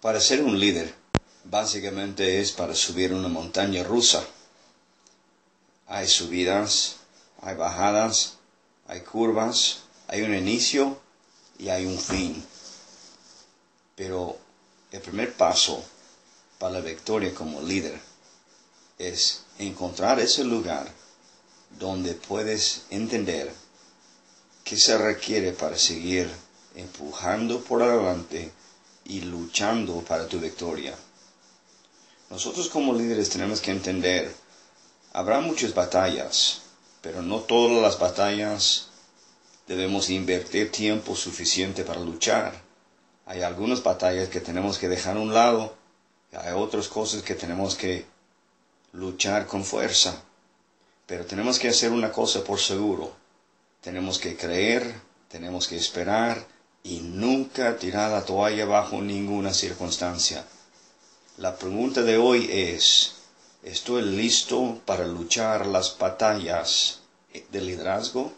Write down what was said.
Para ser un líder, básicamente es para subir una montaña rusa. Hay subidas, hay bajadas, hay curvas, hay un inicio y hay un fin. Pero el primer paso para la victoria como líder es encontrar ese lugar donde puedes entender qué se requiere para seguir empujando por adelante y luchando para tu victoria. Nosotros como líderes tenemos que entender, habrá muchas batallas, pero no todas las batallas debemos invertir tiempo suficiente para luchar. Hay algunas batallas que tenemos que dejar a un lado, hay otras cosas que tenemos que luchar con fuerza. Pero tenemos que hacer una cosa por seguro. Tenemos que creer, tenemos que esperar y nunca tirar la toalla bajo ninguna circunstancia. La pregunta de hoy es, ¿estoy listo para luchar las batallas de liderazgo?